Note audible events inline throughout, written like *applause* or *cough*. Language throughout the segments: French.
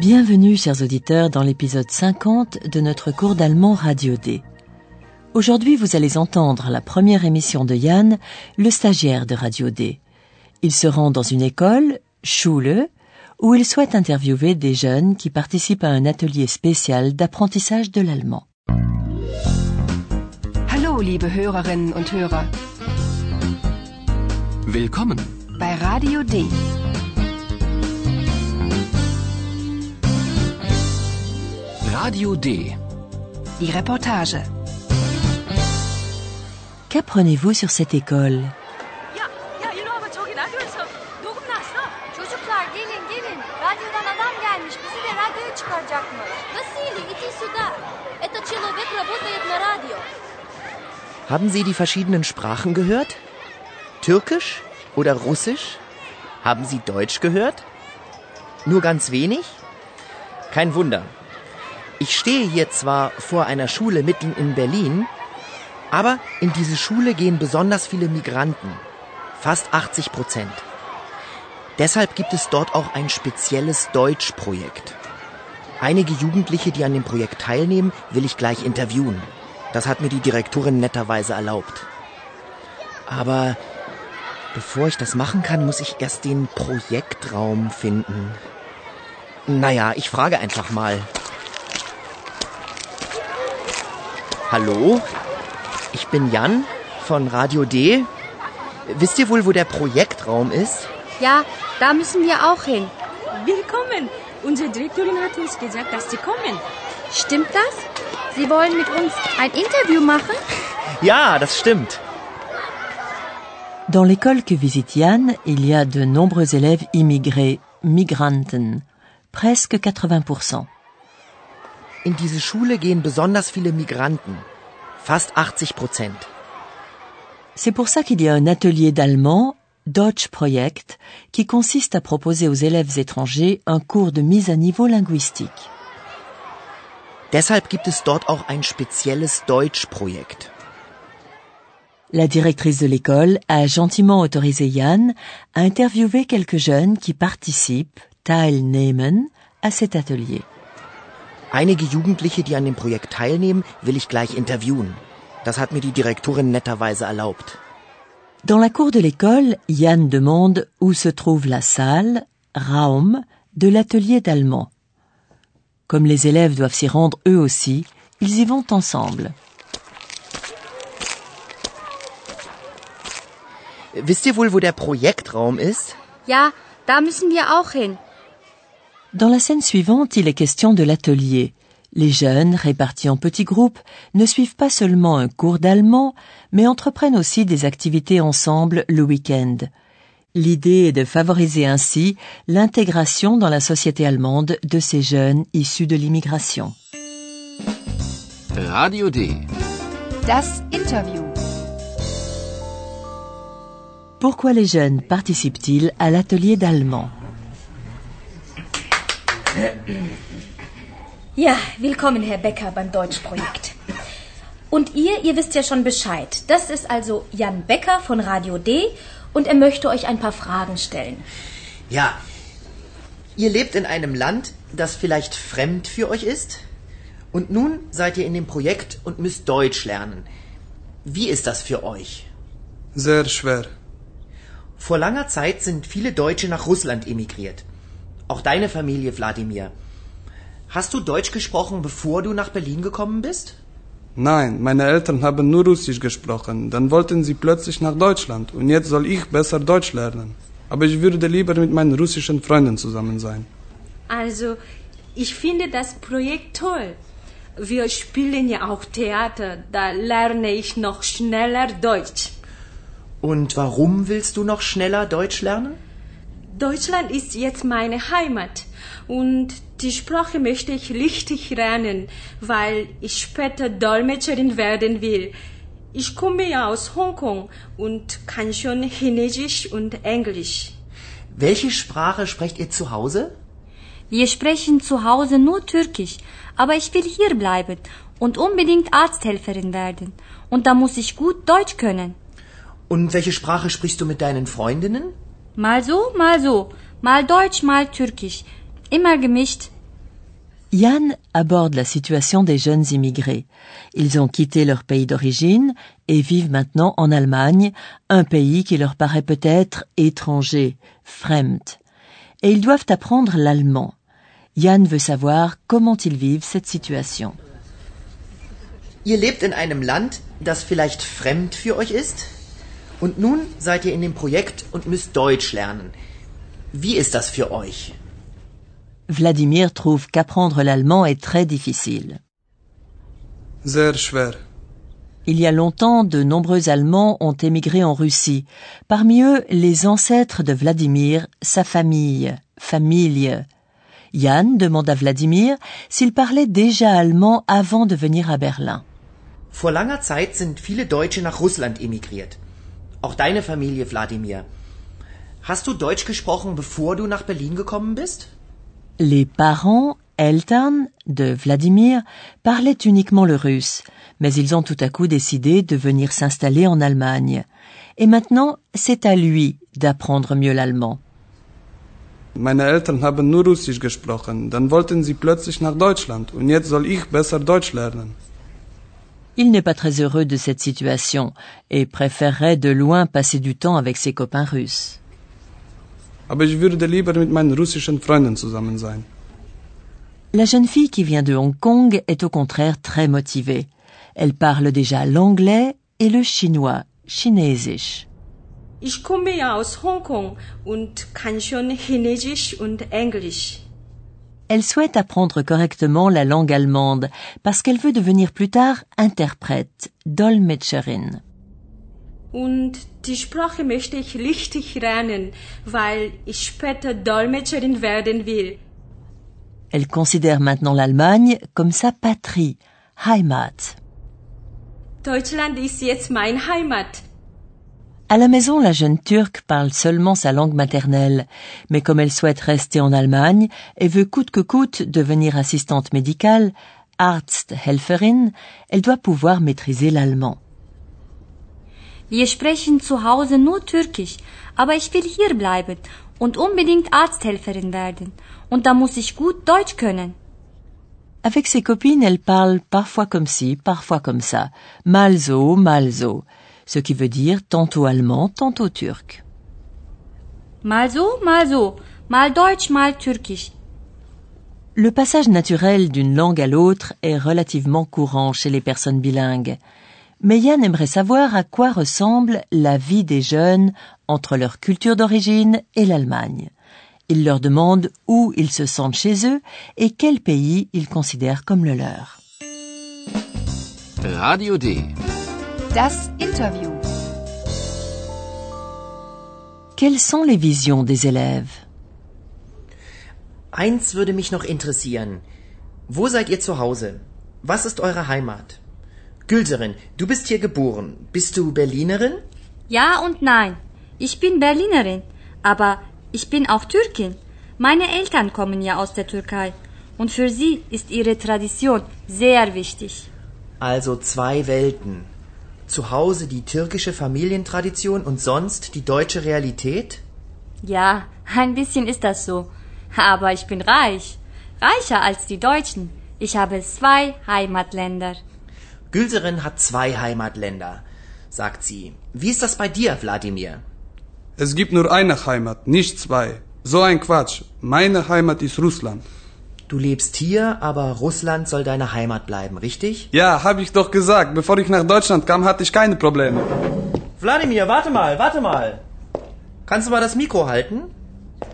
Bienvenue, chers auditeurs, dans l'épisode 50 de notre cours d'allemand Radio D. Aujourd'hui, vous allez entendre la première émission de Yann, le stagiaire de Radio D. Il se rend dans une école, Schule, où il souhaite interviewer des jeunes qui participent à un atelier spécial d'apprentissage de l'allemand. Hallo, liebe Hörerinnen und Hörer, Willkommen. bei Radio D. Radio D. Die Reportage. Qu'apprenez-vous sur cette école Haben Sie die verschiedenen Sprachen gehört? Türkisch oder Russisch? Haben Sie Deutsch gehört? Nur ganz wenig? Kein Wunder, ich stehe hier zwar vor einer Schule mitten in Berlin, aber in diese Schule gehen besonders viele Migranten. Fast 80 Prozent. Deshalb gibt es dort auch ein spezielles Deutschprojekt. Einige Jugendliche, die an dem Projekt teilnehmen, will ich gleich interviewen. Das hat mir die Direktorin netterweise erlaubt. Aber bevor ich das machen kann, muss ich erst den Projektraum finden. Naja, ich frage einfach mal. Hallo? Ich bin Jan von Radio D. Wisst ihr wohl, wo der Projektraum ist? Ja, da müssen wir auch hin. Willkommen. Unsere Direktorin hat uns gesagt, dass Sie kommen. Stimmt das? Sie wollen mit uns ein Interview machen? *laughs* Ja, das stimmt. Dans l'école que visite Yann, il y a de nombreux élèves immigrés, Migranten, presque 80%. In diese Schule gehen besonders viele Migranten. Fast 80 Prozent. C'est pour ça qu'il y a un atelier d'allemand, Deutsch Projekt, qui consiste à proposer aux élèves étrangers un cours de mise à niveau linguistique. Deshalb gibt es dort auch ein spezielles Deutschprojekt. La directrice de l'école a gentiment autorisé Yann à interviewer quelques jeunes qui participent, teilnehmen, à cet atelier. Einige Jugendliche, die an dem Projekt teilnehmen, will ich gleich interviewen. Das hat mir die Direktorin netterweise erlaubt. Dans la cour de l'école, Yann demande où se trouve la salle, Raum, de l'atelier d'allemand. Comme les élèves doivent s'y rendre eux aussi, ils y vont ensemble. Wisst ihr wohl, wo der Projektraum ist? Ja, da müssen wir auch hin. Dans la scène suivante, il est question de l'atelier. Les jeunes, répartis en petits groupes, ne suivent pas seulement un cours d'allemand, mais entreprennent aussi des activités ensemble le week-end. L'idée est de favoriser ainsi l'intégration dans la société allemande de ces jeunes issus de l'immigration. Radio D. Das Interview. Pourquoi les jeunes participent-ils à l'atelier d'allemand? Ja, willkommen, Herr Becker, beim Deutschprojekt. Und ihr, ihr wisst ja schon Bescheid. Das ist also Jan Becker von Radio D und er möchte euch ein paar Fragen stellen. Ja. Ihr lebt in einem Land, das vielleicht fremd für euch ist? Und nun seid ihr in dem Projekt und müsst Deutsch lernen. Wie ist das für euch? Sehr schwer. Vor langer Zeit sind viele Deutsche nach Russland emigriert. Auch deine Familie, Wladimir. Hast du Deutsch gesprochen, bevor du nach Berlin gekommen bist? Nein, meine Eltern haben nur Russisch gesprochen. Dann wollten sie plötzlich nach Deutschland und jetzt soll ich besser Deutsch lernen. Aber ich würde lieber mit meinen russischen Freunden zusammen sein. Also, ich finde das Projekt toll. Wir spielen ja auch Theater. Da lerne ich noch schneller Deutsch. Und warum willst du noch schneller Deutsch lernen? Deutschland ist jetzt meine Heimat Und die Sprache möchte ich richtig lernen, weil ich später Dolmetscherin werden will. Ich komme ja aus Hongkong und kann schon Chinesisch und Englisch. Welche Sprache sprecht ihr zu Hause? Wir sprechen zu Hause nur Türkisch, aber ich will hier bleiben und unbedingt Arzthelferin werden. Und da muss ich gut Deutsch können. Und welche Sprache sprichst du mit deinen Freundinnen? Mal so, mal so. Mal Deutsch, mal Türkisch. Immer gemischt. Yann aborde la situation des jeunes immigrés. Ils ont quitté leur pays d'origine et vivent maintenant en Allemagne, un pays qui leur paraît peut-être étranger, fremd. Et ils doivent apprendre l'allemand. Yann veut savoir comment ils vivent cette situation. Ihr lebt in einem Land, das vielleicht fremd für euch ist? Und nun seid ihr in dem Projekt und müsst Deutsch lernen. Wie ist das für euch? Vladimir trouve qu'apprendre l'allemand est très difficile. Sehr schwer. Il y a longtemps, de nombreux Allemands ont émigré en Russie. Parmi eux, les ancêtres de Vladimir, sa famille, famille. Yann demande à Vladimir s'il parlait déjà allemand avant de venir à Berlin. Vor langer Zeit sind viele Deutsche nach Russland emigriert. Auch deine Familie, Wladimir. Hast du Deutsch gesprochen, bevor du nach Berlin gekommen bist? Les parents, Eltern, de Vladimir parlaient uniquement le russe, mais ils ont tout à coup décidé de venir s'installer en Allemagne. Et maintenant, c'est à lui d'apprendre mieux l'allemand. Meine Eltern haben nur Russisch gesprochen, dann wollten sie plötzlich nach Deutschland und jetzt soll ich besser Deutsch lernen. Il n'est pas très heureux de cette situation et préférerait de loin passer du temps avec ses copains russes. Aber ich würde lieber mit meinen russischen Freunden zusammen sein. La jeune fille qui vient de Hong Kong est au contraire très motivée. Elle parle déjà l'anglais et le chinois, chinesisch. Ich komme ja aus Hongkong und kann schon Chinesisch und Englisch. Elle souhaite apprendre correctement la langue allemande parce qu'elle veut devenir plus tard interprète, Dolmetscherin. Und die Sprache möchte ich richtig lernen, weil ich später Dolmetscherin werden will. Elle considère maintenant l'Allemagne comme sa patrie, Heimat. Deutschland ist jetzt mein Heimat. À la maison, la jeune Turque parle seulement sa langue maternelle, mais comme elle souhaite rester en Allemagne et veut coûte que coûte devenir assistante médicale, Arzthelferin, elle doit pouvoir maîtriser l'allemand. Wir sprechen zu Hause nur Türkisch, aber ich will hier bleiben und unbedingt Arzthelferin werden. Und da muss ich gut Deutsch können. Avec ses copines, elle parle parfois comme ci, parfois comme ça, mal so, mal so, ce qui veut dire tantôt allemand, tantôt turc. Mal so, mal so, mal Deutsch, mal Türkisch. Le passage naturel d'une langue à l'autre est relativement courant chez les personnes bilingues. Mais Yann aimerait savoir à quoi ressemble la vie des jeunes entre leur culture d'origine et l'Allemagne. Il leur demande où ils se sentent chez eux et quel pays ils considèrent comme le leur. Radio D. Das Interview. Quelles sont les visions des élèves Eins würde mich noch interessieren. Wo seid ihr zu Hause? Was ist eure Heimat? Gülserin, du bist hier geboren. Bist du Berlinerin? Ja und nein. Ich bin Berlinerin, aber ich bin auch Türkin. Meine Eltern kommen ja aus der Türkei und für sie ist ihre Tradition sehr wichtig. Also zwei Welten. Zu Hause die türkische Familientradition und sonst die deutsche Realität? Ja, ein bisschen ist das so. Aber ich bin reich. Reicher als die Deutschen. Ich habe zwei Heimatländer. Gülserin hat zwei Heimatländer, sagt sie. Wie ist das bei dir, Wladimir? Es gibt nur eine Heimat, nicht zwei. So ein Quatsch. Meine Heimat ist Russland. Du lebst hier, aber Russland soll deine Heimat bleiben, richtig? Ja, hab ich doch gesagt. Bevor ich nach Deutschland kam, hatte ich keine Probleme. Wladimir, warte mal, warte mal. Kannst du mal das Mikro halten?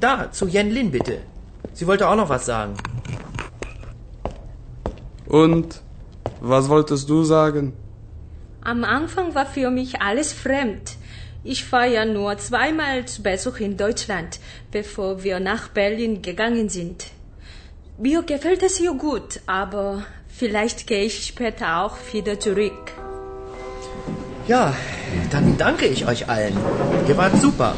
Da, zu Jen Lin bitte. Sie wollte auch noch was sagen. Und was wolltest du sagen? Am Anfang war für mich alles fremd. Ich war ja nur zweimal zu Besuch in Deutschland, bevor wir nach Berlin gegangen sind. Mir gefällt es hier gut, aber vielleicht gehe ich später auch wieder zurück. Ja, dann danke ich euch allen. Ihr wart super.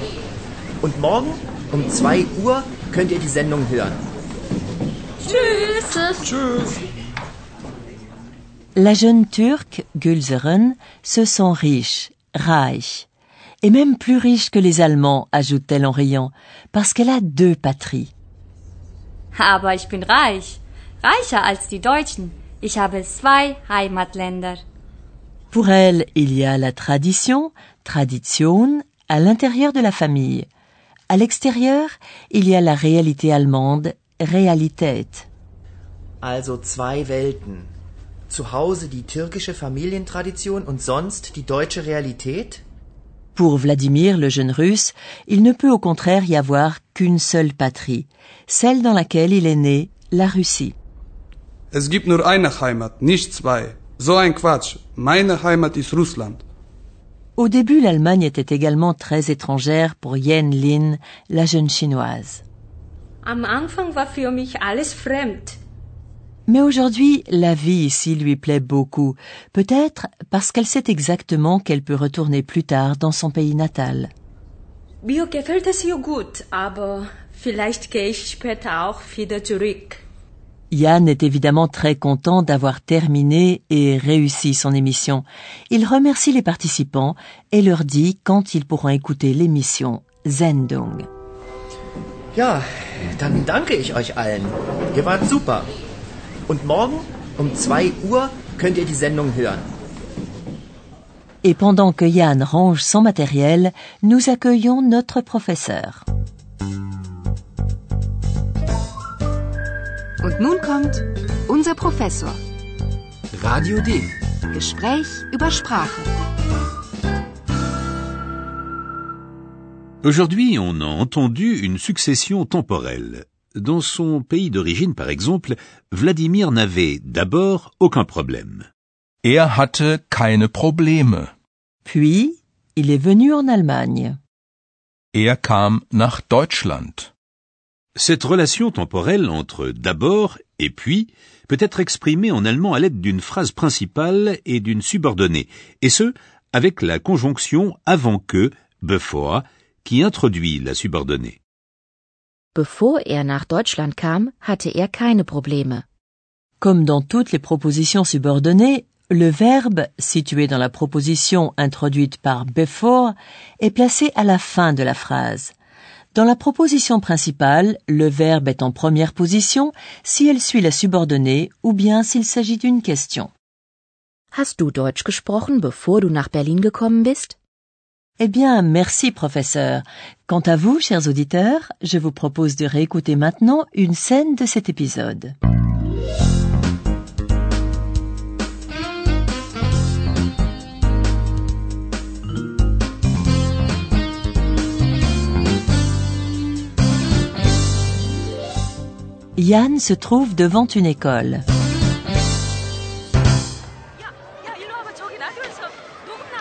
Und morgen um 2 Uhr könnt ihr die Sendung hören. Tschüss. La jeune turque, Gülseren, se sent riche, reich, et même plus riche que les Allemands, ajoute-t-elle en riant, parce qu'elle a deux patries. Aber ich bin reich. Reicher als die Deutschen. Ich habe zwei Heimatländer. Pour elle, il y a la tradition, tradition, à l'intérieur de la famille. À l'extérieur, il y a la réalité allemande, Realität. Also zwei Welten. Zu Hause die türkische Familientradition und sonst die deutsche Realität? Pour Vladimir, le jeune russe, il ne peut au contraire y avoir qu'une seule patrie, celle dans laquelle il est né, la Russie. Es gibt nur eine Heimat, nicht zwei. So ein Quatsch. Meine Heimat ist Russland. Au début, l'Allemagne était également très étrangère pour Yen Lin, la jeune chinoise. Am Anfang war für mich alles fremd. Mais aujourd'hui, la vie ici lui plaît beaucoup, peut-être parce qu'elle sait exactement qu'elle peut retourner plus tard dans son pays natal. Mir gefällt es hier gut, aber vielleicht gehe ich später auch wieder zurück. Yann est évidemment très content d'avoir terminé et réussi son émission. Il remercie les participants et leur dit quand ils pourront écouter l'émission Sendung. Ja, dann danke ich euch allen. Ihr wart super. Und morgen um 2 Uhr könnt ihr die Sendung hören. Et pendant que Yann range son matériel, nous accueillons notre professeur. Und nun kommt unser Professor. Radio D. Gespräch über Sprache. Aujourd'hui, on a entendu une succession temporelle. Dans son pays d'origine, par exemple, Vladimir n'avait d'abord aucun problème. Er hatte keine Probleme. Puis, il est venu en Allemagne. Er kam nach Deutschland. Cette relation temporelle entre d'abord et puis peut être exprimée en allemand à l'aide d'une phrase principale et d'une subordonnée, et ce, avec la conjonction avant que, bevor, qui introduit la subordonnée. Bevor er nach Deutschland kam, hatte er keine Probleme. Comme dans toutes les propositions subordonnées, le verbe, situé dans la proposition introduite par before, est placé à la fin de la phrase. Dans la proposition principale, le verbe est en première position si elle suit la subordonnée ou bien s'il s'agit d'une question. Hast du Deutsch gesprochen, bevor du nach Berlin gekommen bist? Eh bien, merci professeur. Quant à vous, chers auditeurs, je vous propose de réécouter maintenant une scène de cet épisode. Yann se trouve devant une école.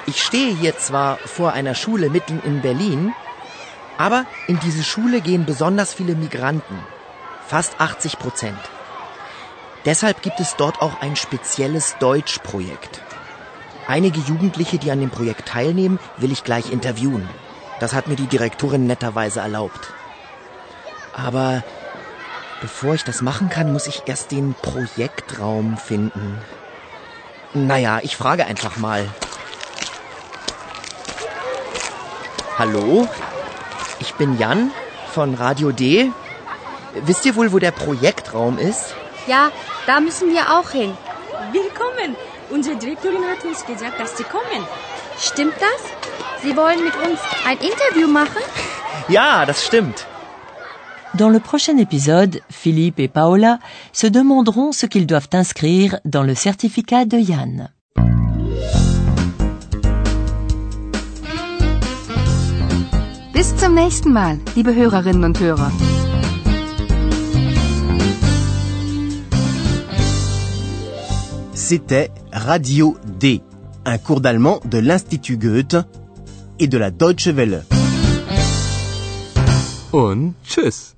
Ich stehe hier zwar vor einer Schule mitten in Berlin, aber in diese Schule gehen besonders viele Migranten. Fast 80 Prozent. Deshalb gibt es dort auch ein spezielles Deutschprojekt. Einige Jugendliche, die an dem Projekt teilnehmen, will ich gleich interviewen. Das hat mir die Direktorin netterweise erlaubt. Aber bevor ich das machen kann, muss ich erst den Projektraum finden. Naja, ich frage einfach mal. Hallo? Ich bin Jan von Radio D. Wisst ihr wohl, wo der Projektraum ist? Ja, da müssen wir auch hin. Willkommen. Unsere Direktorin hat uns gesagt, dass Sie kommen. Stimmt das? Sie wollen mit uns ein Interview machen? Ja, das stimmt. Dans le prochain épisode, Philippe et Paola se demanderont ce qu'ils doivent inscrire dans le certificat de Yann. Bis zum nächsten Mal, liebe Hörerinnen und Hörer. C'était Radio D, un cours d'allemand de l'Institut Goethe et de la Deutsche Welle. Und tschüss.